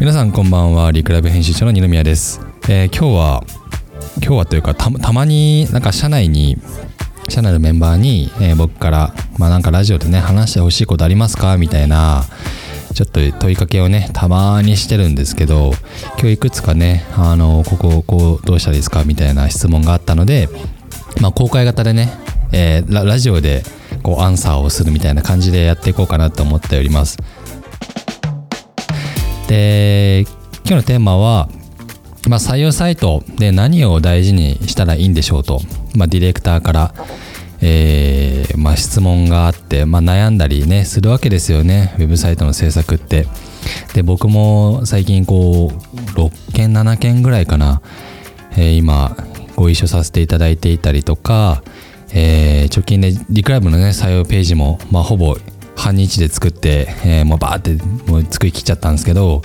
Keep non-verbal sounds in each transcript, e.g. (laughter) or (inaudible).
皆さんこんばんは。リクラブ編集長の二宮です、えー、今日は今日はというかたまになんか社内に社内のメンバーに、えー、僕からまあなんかラジオでね話してほしいことありますか？みたいなちょっと問いかけをねたまにしてるんですけど今日いくつかねあのこここうどうしたらいいですか？みたいな質問があったのでまあ公開型でね、えー、ララジオでこうアンサーをするみたいな感じでやっていこうかなと思っております。で今日のテーマは、まあ、採用サイトで何を大事にしたらいいんでしょうと、まあ、ディレクターから、えーまあ、質問があって、ま、悩んだりねするわけですよね。ウェブサイトの制作って。で僕も最近こう6件7件ぐらいかな、えー、今ご一緒させていただいていたりとか、えー、直近でリクライブのね採用ページも、まあ、ほぼ半日で作って、えー、もうバーってもう作りきっちゃったんですけど、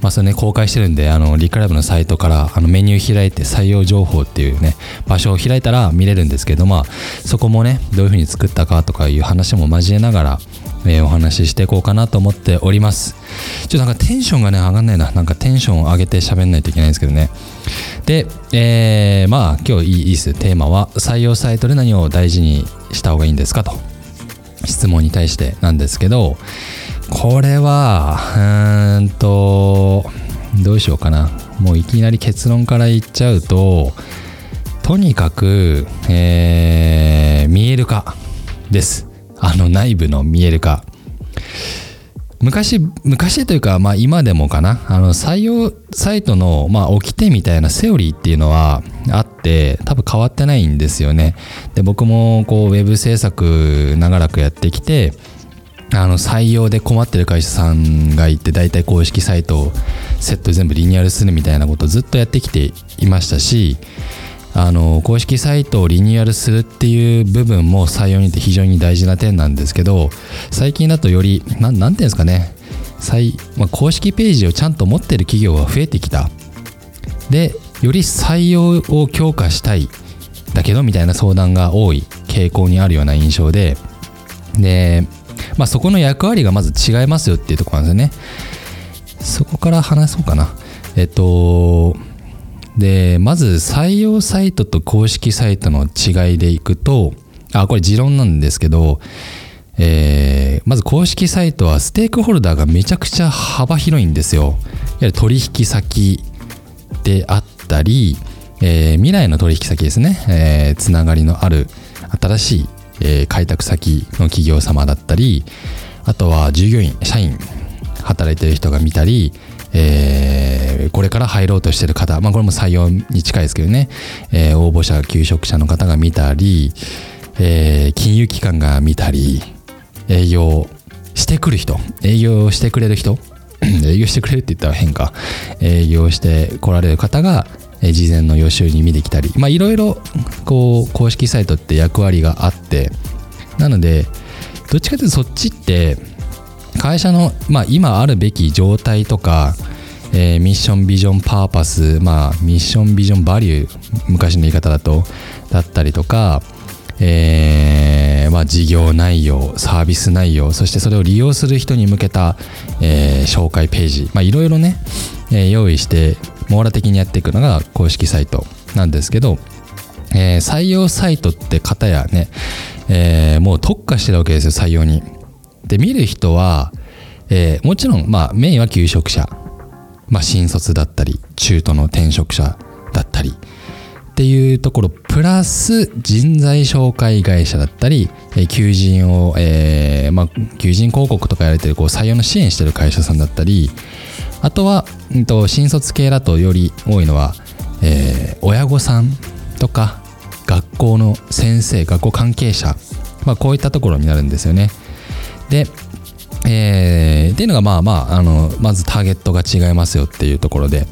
まあ、それね公開してるんであのリクライブのサイトからあのメニュー開いて採用情報っていうね場所を開いたら見れるんですけどまあそこもねどういうふうに作ったかとかいう話も交えながら、えー、お話ししていこうかなと思っております。ちょっとなんかテンションがね上がんないな。なんかテンションを上げて喋んないといけないんですけどね。で、えー、まあ今日いいです。テーマは採用サイトで何を大事にした方がいいんですかと。質問に対してなんですけどこれはうーんとどうしようかな。もういきなり結論から言っちゃうととにかく、えー、見える化です。あの内部の見える化。昔昔というか、まあ、今でもかな。あの採用サイトの、まあ、掟みたいなセオリーっていうのはあって多分変わってないんですよね。で僕もこうウェブ制作長らくやってきてあの採用で困ってる会社さんがいて大体公式サイトをセット全部リニューアルするみたいなことをずっとやってきていましたしあの公式サイトをリニューアルするっていう部分も採用にて非常に大事な点なんですけど最近だとより何ていうんですかね。まあ、公式ページをちゃんと持ってる企業が増えてきた。でより採用を強化したいだけどみたいな相談が多い傾向にあるような印象で。で、まあ、そこの役割がまず違いますよっていうところなんですよね。そこから話そうかな。えっとでまず採用サイトと公式サイトの違いでいくとあこれ持論なんですけど、えー、まず公式サイトはステークホルダーがめちゃくちゃ幅広いんですよ。やはり取引先であったり、えー、未来の取引先ですね、えー、つながりのある新しい、えー、開拓先の企業様だったりあとは従業員社員働いてる人が見たり、えー、これから入ろうとしてる方、まあ、これも採用に近いですけどね、えー、応募者求職者の方が見たり、えー、金融機関が見たり営業してくる人営業してくれる人 (coughs) 営業してくれるって言ったら変か営業して来られる方が事前の予習に見てきたりまいろいろこう公式サイトって役割があってなのでどっちかというとそっちって会社の、まあ、今あるべき状態とか、えー、ミッションビジョンパーパス、まあ、ミッションビジョンバリュー昔の言い方だとだったりとか、えーまあ、事業内容サービス内容そしてそれを利用する人に向けた、えー、紹介ページまいろいろね、え、用意して網羅的にやっていくのが公式サイトなんですけど、え、採用サイトって方やね、え、もう特化してるわけですよ採用に。で見る人は、え、もちろん、まあ、メインは求職者、まあ、新卒だったり中途の転職者だったりっていうところプラス人材紹介会社だったり、えー、求人を、えーまあ、求人広告とかやられてるこう採用の支援してる会社さんだったりあとは、うん、と新卒系だとより多いのは、えー、親御さんとか学校の先生学校関係者、まあ、こういったところになるんですよね。で、えー、っていうのがまあまああのまずターゲットが違いますよっていうところで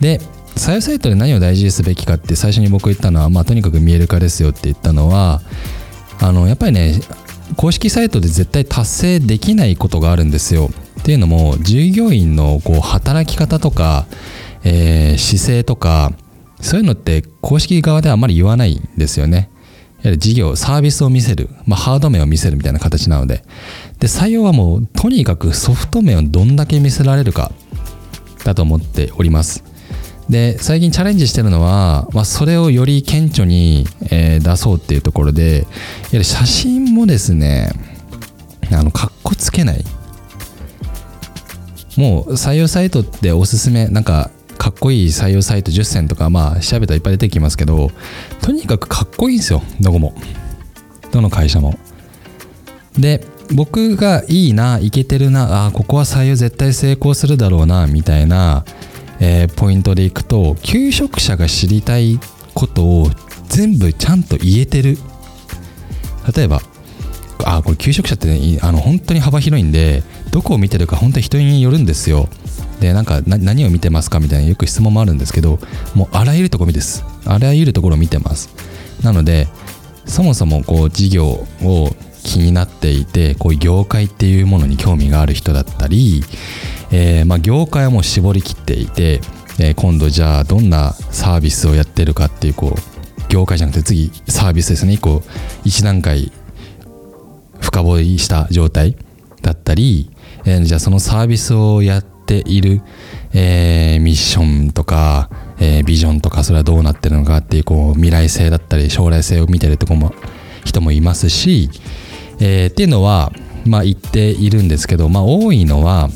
で採用サイトで何を大事にすべきかって最初に僕言ったのは、まあ、とにかく見える化ですよって言ったのはあのやっぱりね公式サイトで絶対達成できないことがあるんですよ。っていうのも従業員のこう働き方とか、えー、姿勢とかそういうのって公式側ではあまり言わないんですよね。事業、サービスを見せる、まあ、ハード面を見せるみたいな形なので。で、採用はもう、とにかくソフト面をどんだけ見せられるか。だと思っております。で最近チャレンジしてるのは、まあ、それをより顕著に、えー、出そうっていうところでやはり写真もですねあのかっこつけない。もう採用サイトっておすすめなんかかっこいい採用サイト10選とかまあ調べたらいっぱい出てきますけどとにかくかっこいいんですよどこも。どの会社も。で僕がいいないけてるなあここは採用絶対成功するだろうなみたいな、えー、ポイントでいくと求職者が知りたいことを全部ちゃんと言えてる。例えばあこれ求職者って、ね、あの本当に幅広いんでどこを見てるか本当に人によるんですよ。でなんか何を見てますかみたいなよく質問もあるんですけどもうあらゆるところです。あらゆるところを見てます。なのでそもそもこう事業を気になっていてこういう業界っていうものに興味がある人だったり、えー、まあ業界はもう絞りきっていて、えー、今度じゃあどんなサービスをやってるかっていうこう業界じゃなくて次サービスですね。1個1段階深掘りした状態だったり、えー、じゃあそのサービスをやっている、え、ミッションとか、えー、ビジョンとかそれはどうなってるのかっていうこう未来性だったり将来性を見てるとこも人もいますし、えー、っていうのはまあ言っているんですけど、まあ、多いのは、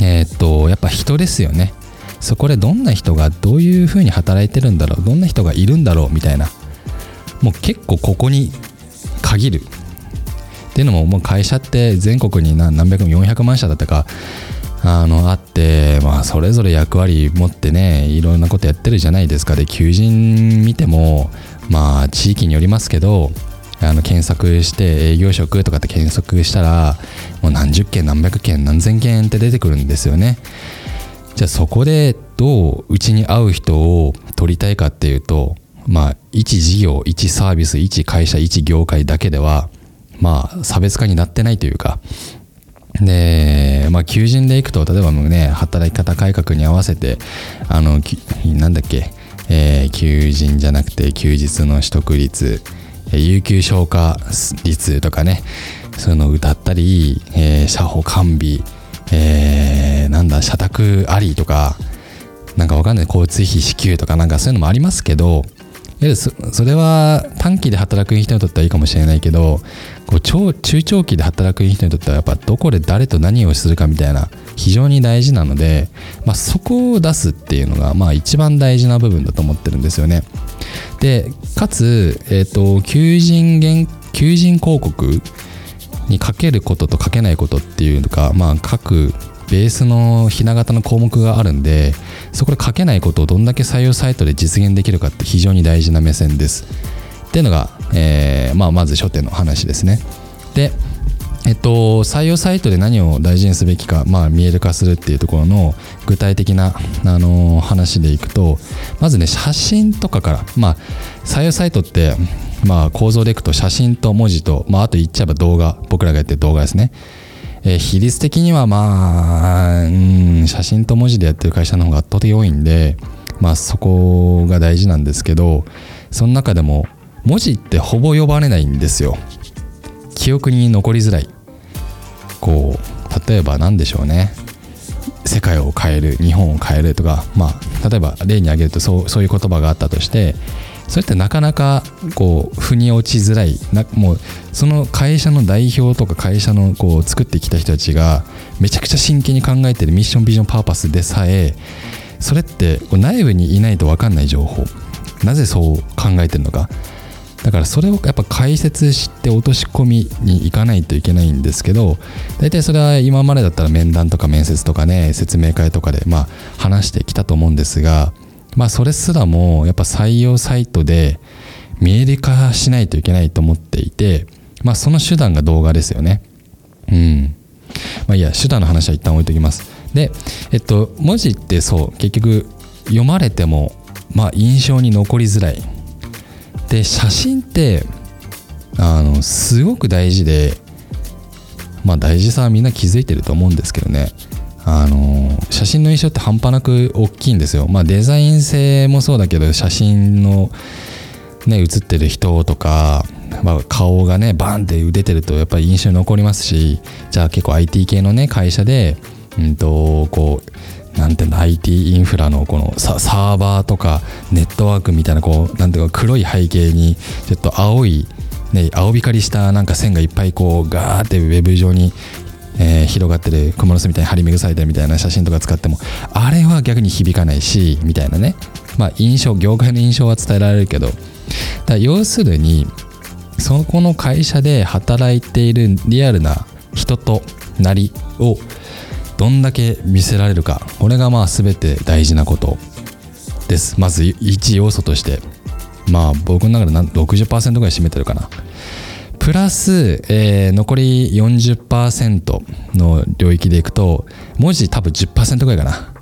えー、っとやっぱ人ですよね。そこでどんな人がどういうふうに働いてるんだろうどんな人がいるんだろうみたいな。もう結構ここに限る。っていうのももう会社って全国に何百万400万社だったかあのあってまあそれぞれ役割持ってねいろんなことやってるじゃないですか。で求人見てもまあ地域によりますけどあの検索して営業職とかって検索したらもう何十件何百件何千件って出てくるんですよね。じゃあそこでどううちに合う人を取りたいかっていうとまあ一事業一サービス一会社一業界だけではまあ差別化になってないというか。で、まあ、求人でいくと例えばもうね働き方改革に合わせてあのなんだっけ、えー、求人じゃなくて休日の取得率有給消化率とかねそういうのを歌ったり、えー、社保完備、えー、なんだ社宅ありとかなんかわかんない交通費支給とかなんかそういうのもありますけどそそれは短期で働く人にとってはいいかもしれないけどこう超中長期で働く人にとってはやっぱどこで誰と何をするかみたいな非常に大事なので、まあ、そこを出すっていうのがまあ一番大事な部分だと思ってるんですよね。でかつ、えーと、求人求人広告にかけることとかけないことっていうか、まあ、各ベースのひな形の項目があるんでそこで書けないことをどんだけ採用サイトで実現できるかって非常に大事な目線です。っていうのが、えーまあ、まず初手の話ですね。で、えっと、採用サイトで何を大事にすべきか、まあ、見える化するっていうところの具体的な、あの話でいくとまずね写真とかから、まあ、採用サイトって、まあ、構造でいくと写真と文字と、まあ、あと言っちゃえば動画僕らがやってる動画ですねえー、比率的にはまあ、うん、写真と文字でやってる会社の方が圧倒的多いんで、まあそこが大事なんですけど、その中でも文字ってほぼ呼ばれないんですよ。記憶に残りづらい。こう、例えば何でしょうね。世界を変える、日本を変えるとか、まあ、例えば例に挙げるとそうそういう言葉があったとして、それってなかなかこう腑に落ちづらいなもうその会社の代表とか会社のこう作ってきた人たちがめちゃくちゃ真剣に考えてるミッションビジョンパーパスでさえそれって内部にいないと分かんない情報なぜそう考えてるのかだからそれをやっぱ解説して落とし込みに行かないといけないんですけど大体それは今までだったら面談とか面接とかね説明会とかでまあ話してきたと思うんですがまあそれすらもやっぱ採用サイトで見える化しないといけないと思っていて、まあその手段が動画ですよね。うん。まあいいや、手段の話は一旦置いときます。で、えっと、文字ってそう、結局読まれても、まあ印象に残りづらい。で、写真って、あの、すごく大事で、まあ大事さはみんな気づいてると思うんですけどね。あの写真の印象って半端なく大きいんですよ。まあデザイン性もそうだけど写真のね写ってる人とか、まあ、顔がねバンって出てるとやっぱり印象に残りますしじゃあ結構 IT 系のね会社でうんとこうなんていうの IT インフラのこのサーバーとかネットワークみたいなこうなんていうか黒い背景にちょっと青い、ね、青光りしたなんか線がいっぱいこうガーってウェブ上にえー、広がってる蜘蛛の巣みたいに張り巡されてるみたいな写真とか使ってもあれは逆に響かないしみたいなね。まあ印象業界の印象は伝えられるけど。だ要するにそこの会社で働いているリアルな人となりをどんだけ見せられるか。これがまあ全て大事なこと。です。まず一要素として。まあ僕の中で60%ぐらい占めてるかな。プラス、えー、残り40%の領域でいくと文字多分10%ぐらいかな。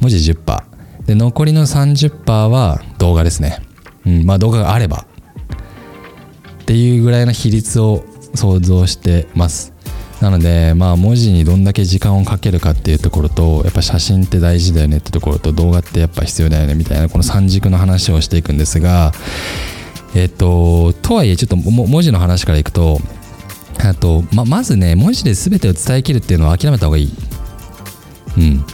文字10%で残りの30%は動画ですね、うん、まあ動画があれば。っていうぐらいの比率を想像してます。なのでまあ文字にどんだけ時間をかけるかっていうところとやっぱ写真って大事だよねってところと動画ってやっぱ必要だよねみたいなこの三軸の話をしていくんですがえっ、と、とはいえ、ちょっと文字の話からいくと、あとままずね、文字で全てを伝えきるっていうのは諦めた方がいい。うん。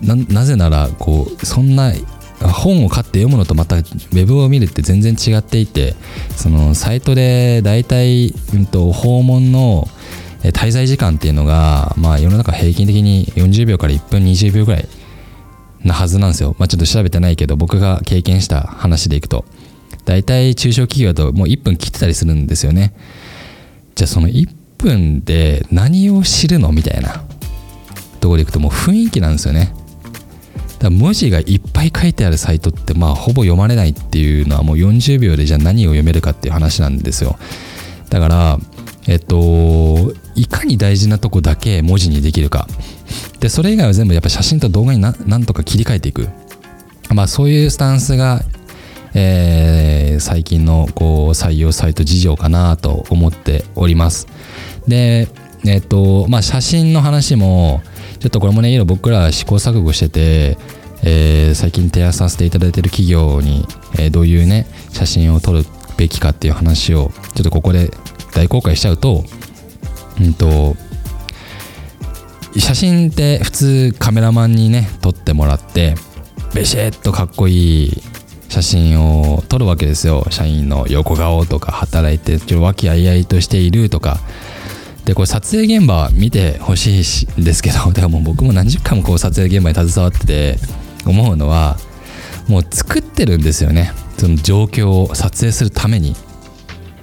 ななぜなら、こう、そんな本を買って読むのとまたウェブを見るって全然違っていてそのサイトで大体、うんと、訪問の滞在時間っていうのが、まあ、世の中平均的に40秒から1分20秒ぐらいなはずなんですよ、まあ、ちょっと調べてないけど僕が経験した話でいくと。大体中小企業だともう1分切ってたりするんですよね。じゃあその1分で何を知るの？みたいな。ところでいくともう雰囲気なんですよね。だから文字がいっぱい書いてあるサイトってまあほぼ読まれないっていうのはもう40秒でじゃあ何を読めるかっていう話なんですよ。だからえっといかに大事なとこだけ文字にできるかでそれ以外は全部やっぱ写真と動画になんとか切り替えていくまあそういうスタンスがえー、最近のこう採用サイト事情かなと思っております。で、えっ、と、まあ、写真の話も、ちょっとこれもね、いろいろ僕ら試行錯誤してて、えー、最近提案させていただいてる企業に、えー、どういうね、写真を撮るべきかっていう話を、ちょっとここで大公開しちゃうと、うんと、写真って普通カメラマンにね、撮ってもらって、ベシッとかっこいい写真を撮るわけですよ。社員の横顔とか働いてちょ和気あいあいとしているとか。でこれ撮影現場見てほしいんですけどだからもう僕も何十回もこう撮影現場に携わってて思うのはもう作ってるんですよね。その状況を撮影するために。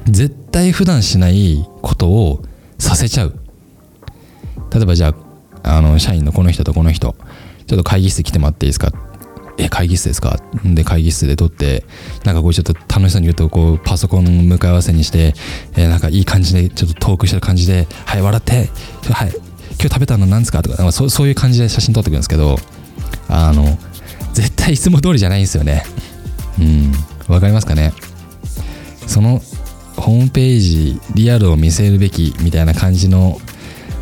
絶対普段しないことをさせちゃう。例えばじゃああの社員のこの人とこの人ちょっと会議室来てもらっていいですか？え会議室ですか？で会議室で撮ってなんかこうちょっと楽しそうに言うとこうパソコン向かい合わせにして、え、なんかいい感じでちょっとトークしてる感じではい笑ってはい今日食べたの何ですか？とかそそういう感じで写真撮ってくるんですけどあの絶対いつも通りじゃないんですよね。うん。わかりますかね？そのホームページリアルを見せるべきみたいな感じの、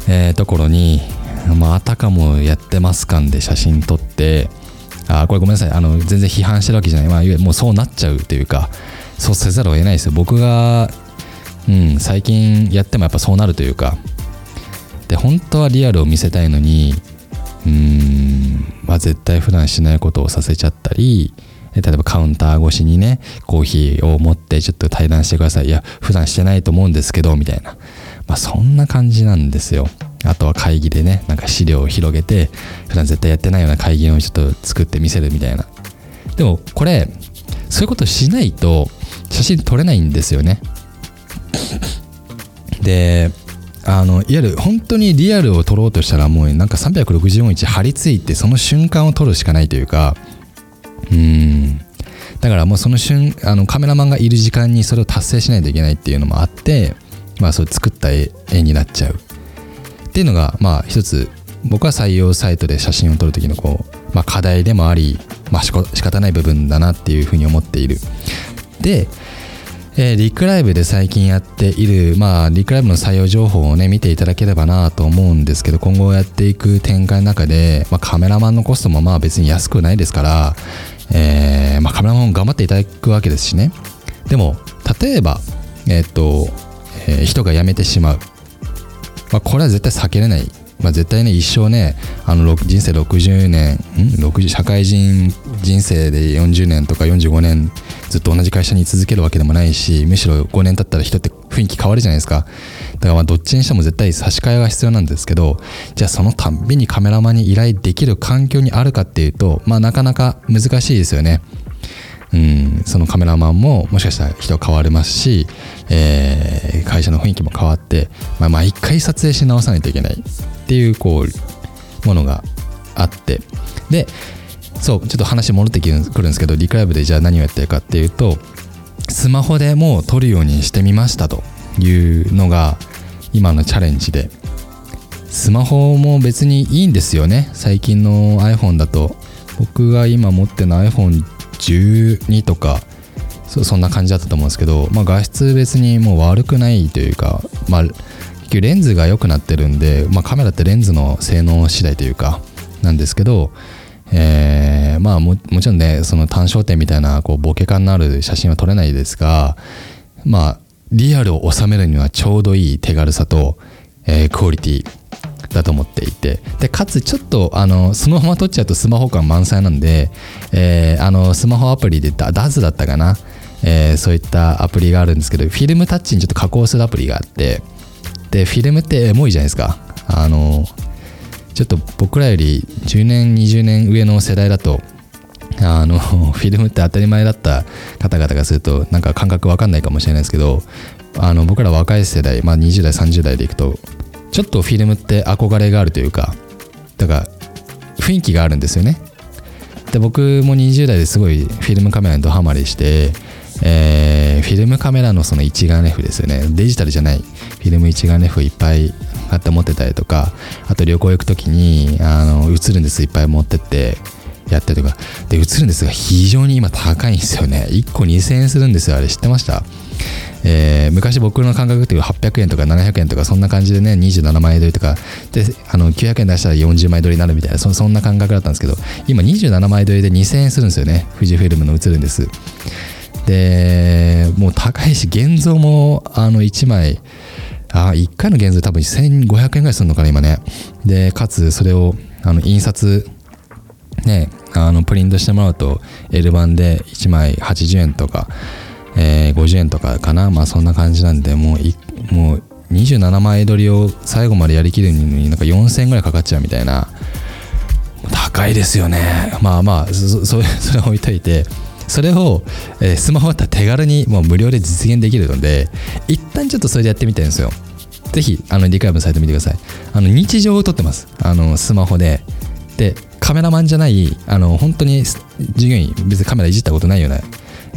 えー、ところにまあ、たかもやってます感で写真撮ってあこれごめんなさい。あの全然批判してるわけじゃない、まあ、いわゆるもうそうなっちゃうというかそうせざるを得ないですよ。僕が、うん、最近やってもやっぱそうなるというか。で本当はリアルを見せたいのにうーん、まあ、絶対普段しないことをさせちゃったり例えばカウンター越しにねコーヒーを持ってちょっと対談してください。いや普段してないと思うんですけどみたいな、まあ、そんな感じなんですよ。あとは会議でねなんか資料を広げて普段絶対やってないような会議をちょっと作って見せるみたいな。でもこれそういうことしないと写真撮れないんですよね。であのいわゆる本当にリアルを撮ろうとしたらもうなんか364日張り付いてその瞬間を撮るしかないというかうん。だからもうその瞬あのカメラマンがいる時間にそれを達成しないといけないっていうのもあってまあそう作った絵になっちゃう。っていうのがまあ一つ僕は採用サイトで写真を撮る時のこう、まあ、課題でもあり、まあ、仕方ない部分だなっていうふうに思っている。で、えー、リクライブで最近やっている、まあ、リクライブの採用情報をね見ていただければなと思うんですけど今後やっていく展開の中で、まあ、カメラマンのコストもまあ別に安くないですから、えーまあ、カメラマンも頑張っていただくわけですしね。でも例えばえー、と、えー、人が辞めてしまう。まあ、これは絶対避けれない。まあ、絶対ね一生ねあの人生60年ん60社会人人生で40年とか45年ずっと同じ会社に続けるわけでもないしむしろ5年経ったら人って雰囲気変わるじゃないですか。だからまあどっちにしても絶対差し替えが必要なんですけどじゃあそのたんびにカメラマンに依頼できる環境にあるかっていうとまあなかなか難しいですよね。うん、そのカメラマンももしかしたら人は変わりますし、えー、会社の雰囲気も変わって、まあ、毎回撮影し直さないといけないっていうこうものがあって。でそうちょっと話戻ってくるんですけどリクライブでじゃあ何をやってるかっていうとスマホでもう撮るようにしてみましたと。いうのが今のチャレンジで。スマホも別にいいんですよね。最近の iPhone だと。僕が今持ってる iPhone12 とかそんな感じだったと思うんですけど、まあ、画質別にもう悪くないというか、まあ、レンズが良くなってるんで、まあ、カメラってレンズの性能次第というかなんですけど、えー、まあももちろんねその単焦点みたいなこうボケ感のある写真は撮れないですがまあリアルを収めるにはちょうどいい手軽さと、えー、クオリティだと思っていて。でかつちょっとあのそのまま撮っちゃうとスマホ感満載なんで、えー、あのスマホアプリでダダズだったかな、えー、そういったアプリがあるんですけどフィルムタッチにちょっと加工するアプリがあってでフィルムってエモいじゃないですか。あのちょっと僕らより10年20年上の世代だとあの (laughs) フィルムって当たり前だった方々がするとなんか感覚わかんないかもしれないですけどあの僕ら若い世代、まあ、20代30代でいくとちょっとフィルムって憧れがあるというかだから雰囲気があるんですよね。で僕も20代ですごいフィルムカメラにドハマりしてえー、フィルムカメラのその一眼レフですよね。デジタルじゃないフィルム一眼レフいっぱい買って持ってたりとかあと旅行行く時にあの映るんですいっぱい持ってって。やったりとか。で映るんですが非常に今高いんですよね。1個2000円するんですよ。あれ知ってました？えー、昔僕の感覚っていう800円とか700円とかそんな感じでね27枚撮りとか。であの900円出したら40枚撮りになるみたいなそそんな感覚だったんですけど今27枚撮りで2000円するんですよね。富士フィルムの映るんです。でもう高いし現像もあの1枚あ1回の現像多分1500円ぐらいするのかな今ね。でかつそれをあの印刷ねあのプリントしてもらうと L 版で1枚80円とかえー、50円とかかな。まあそんな感じなんでもうもう27枚撮りを最後までやりきるのになんか4000円ぐらいかかっちゃうみたいな。高いですよね。まあまあそそれ (laughs) それ置いといてそれを、えー、スマホだったら手軽にもう無料で実現できるので一旦ちょっとそれでやってみたいんですよ。ぜひあのリカイブのサイト見てください。あの日常を撮ってます。あのスマホで。でカメラマンじゃないあの本当に従業員別にカメラいじったことないような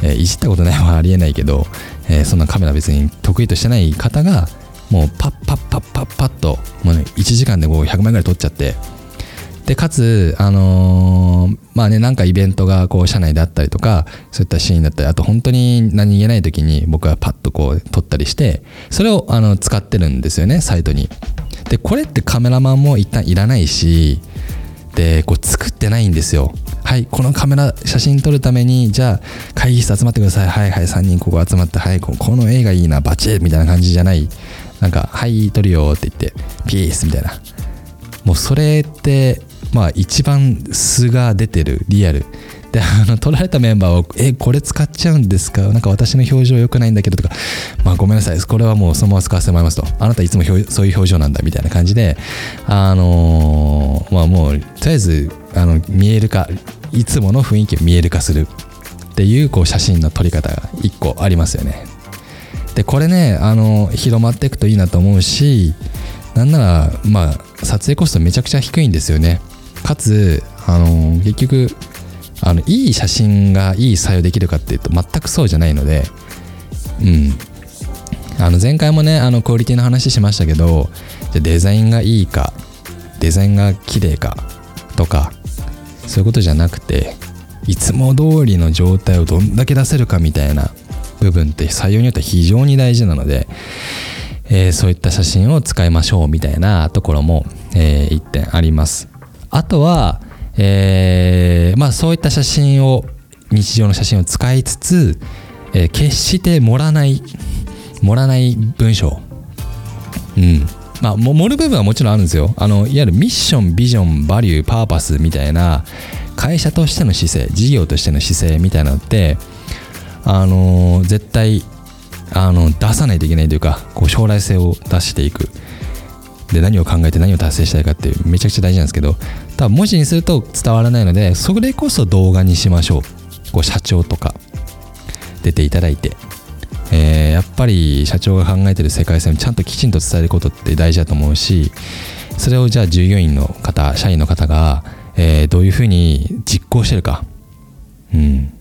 えー、いじったことないはありえないけど、えー、そんなカメラ別に得意としてない方がもうパッパッパッパッパッともう、ね、1時間でこう100枚ぐらい撮っちゃって。でかつあのー、まあねなんかイベントがこう社内であったりとかそういったシーンだったりあと本当に何言えない時に僕はパッとこう撮ったりしてそれをあの使ってるんですよねサイトに。でこれってカメラマンも一旦いらないしでこう作ってないんですよ。はいこのカメラ写真撮るためにじゃあ会議室集まってください。はいはい3人ここ集まってはいこの絵がいいなバチッみたいな感じじゃない。なんかはい撮るよって言ってピースみたいな。もうそれってまあ一番素が出てるリアル。であの撮られたメンバーを「えこれ使っちゃうんですか？なんか私の表情良くないんだけど」とか「まあごめんなさい。これはもうそのまま使わせてもらいます」と「あなたいつもそういう表情なんだ」みたいな感じであのー、まあもうとりあえずあの見える化いつもの雰囲気を見える化するっていうこう写真の撮り方が1個ありますよね。でこれねあの広まっていくといいなと思うしなんならまあ撮影コストめちゃくちゃ低いんですよね。かつあの結局あのいい写真がいい採用できるかっていうと全くそうじゃないのでうん。あの前回もねあのクオリティの話しましたけどじゃデザインがいいかデザインが綺麗かとかそういうことじゃなくていつも通りの状態をどんだけ出せるかみたいな部分って採用によっては非常に大事なので、えー、そういった写真を使いましょうみたいなところも、えー、1点あります。あとは、えー、まあそういった写真を日常の写真を使いつつ、え決して盛らない盛らない文章。うん。まあ、盛る部分はもちろんあるんですよ。あのいわゆるミッションビジョンバリューパーパスみたいな会社としての姿勢事業としての姿勢みたいなのってあの絶対あの出さないといけないというかこう将来性を出していく。で何を考えて何を達成したいかってめちゃくちゃ大事なんですけど多分文字にすると伝わらないのでそれこそ動画にしましょう。こう社長とか出ていただいて、えー、やっぱり社長が考えてる世界線をちゃんときちんと伝えることって大事だと思うしそれをじゃあ従業員の方社員の方が、えー、どういうふうに実行してるか。うん。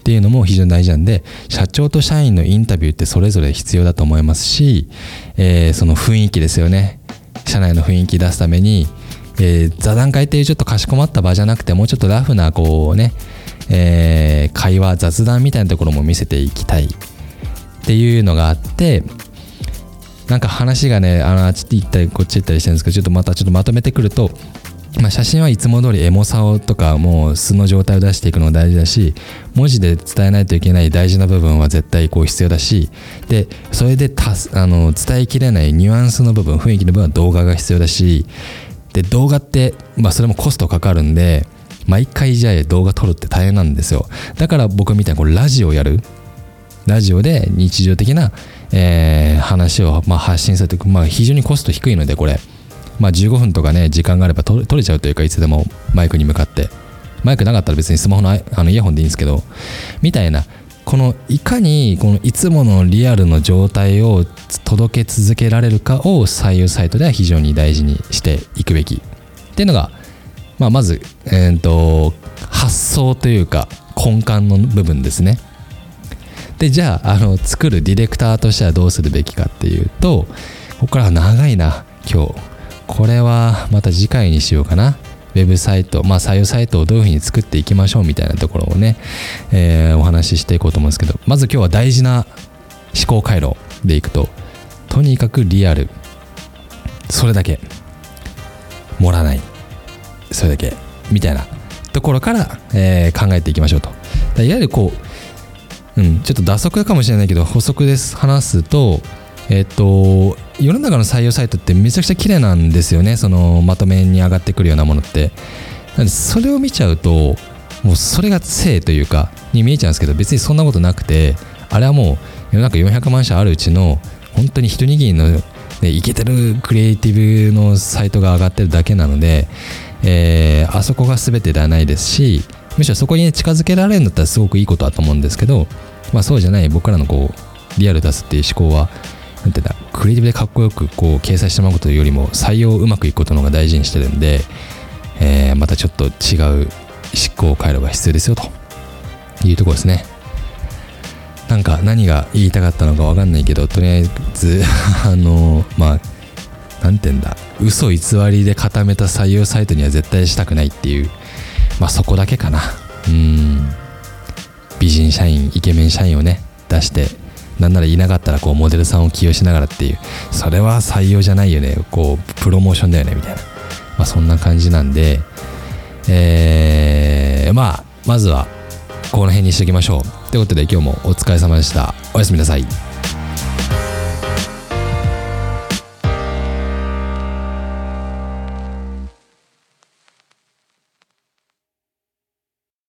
っていうのも非常に大事なんで社長と社員のインタビューってそれぞれ必要だと思いますし、えー、その雰囲気ですよね。社内の雰囲気出すために、えー、座談会っていうちょっとかしこまった場じゃなくてもうちょっとラフなこうね、えー、会話雑談みたいなところも見せていきたい。っていうのがあってなんか話がねあのあっち行ったりこっち行ったりしてるんですけどちょっとまたちょっとまとめてくるとまあ、写真はいつも通りエモさをとかもう素の状態を出していくのが大事だし文字で伝えないといけない大事な部分は絶対こう必要だしでそれであの伝えきれないニュアンスの部分雰囲気の部分は動画が必要だしで動画って、まあ、それもコストかかるんで毎回じゃあ動画撮るって大変なんですよ。だから僕みたいにこれラジオやるラジオで日常的な、えー、話をまあ発信すると、まあ、非常にコスト低いのでこれ。まあ、15分とかね時間があれば取れちゃうというかいつでもマイクに向かって。マイクなかったら別にスマホのあのイヤホンでいいんですけどみたいな。このいかにこのいつものリアルの状態を届け続けられるかを採用サイトでは非常に大事にしていくべき。っていうのが、まあ、まず、えーと、発想というか根幹の部分ですね。でじゃああの作るディレクターとしてはどうするべきかっていうとここから長いな今日。これはまた次回にしようかな。ウェブサイト、まあ、採用サイトをどういうふうに作っていきましょうみたいなところをね、えー、お話ししていこうと思うんですけど、まず今日は大事な思考回路でいくと、とにかくリアル。それだけ。盛らない。それだけ。みたいなところから、えー、考えていきましょうと。いわゆるこう、うん、ちょっと打足かもしれないけど、補足です。話すと、えっと、世の中の採用サイトってめちゃくちゃ綺麗なんですよね。そのまとめに上がってくるようなものって。それを見ちゃうともうそれが性というかに見えちゃうんですけど別にそんなことなくてあれはもう世の中400万社あるうちの本当に一握りの、ね、イケてるクリエイティブのサイトが上がってるだけなので、えー、あそこが全てではないですしむしろそこに近づけられるんだったらすごくいいことだと思うんですけど、まあ、そうじゃない僕らのこうリアル出すっていう思考はなんてだクリエイティブでかっこよくこう掲載してもらうことよりも採用をうまくいくことの方が大事にしてるんで、えー、またちょっと違う思考回路が必要ですよと。いうとこですね。なんか何が言いたかったのか分かんないけどとりあえず (laughs) あのまあ何て言うんだ嘘偽りで固めた採用サイトには絶対したくないっていうまあそこだけかな。うん。美人社員イケメン社員をね出してなんならいなかったらこうモデルさんを起用しながらっていうそれは採用じゃないよね。こうプロモーションだよねみたいな、まあ、そんな感じなんで、えー、まあまずはこの辺にしておきましょう。ということで今日もお疲れ様でした。おやすみなさい。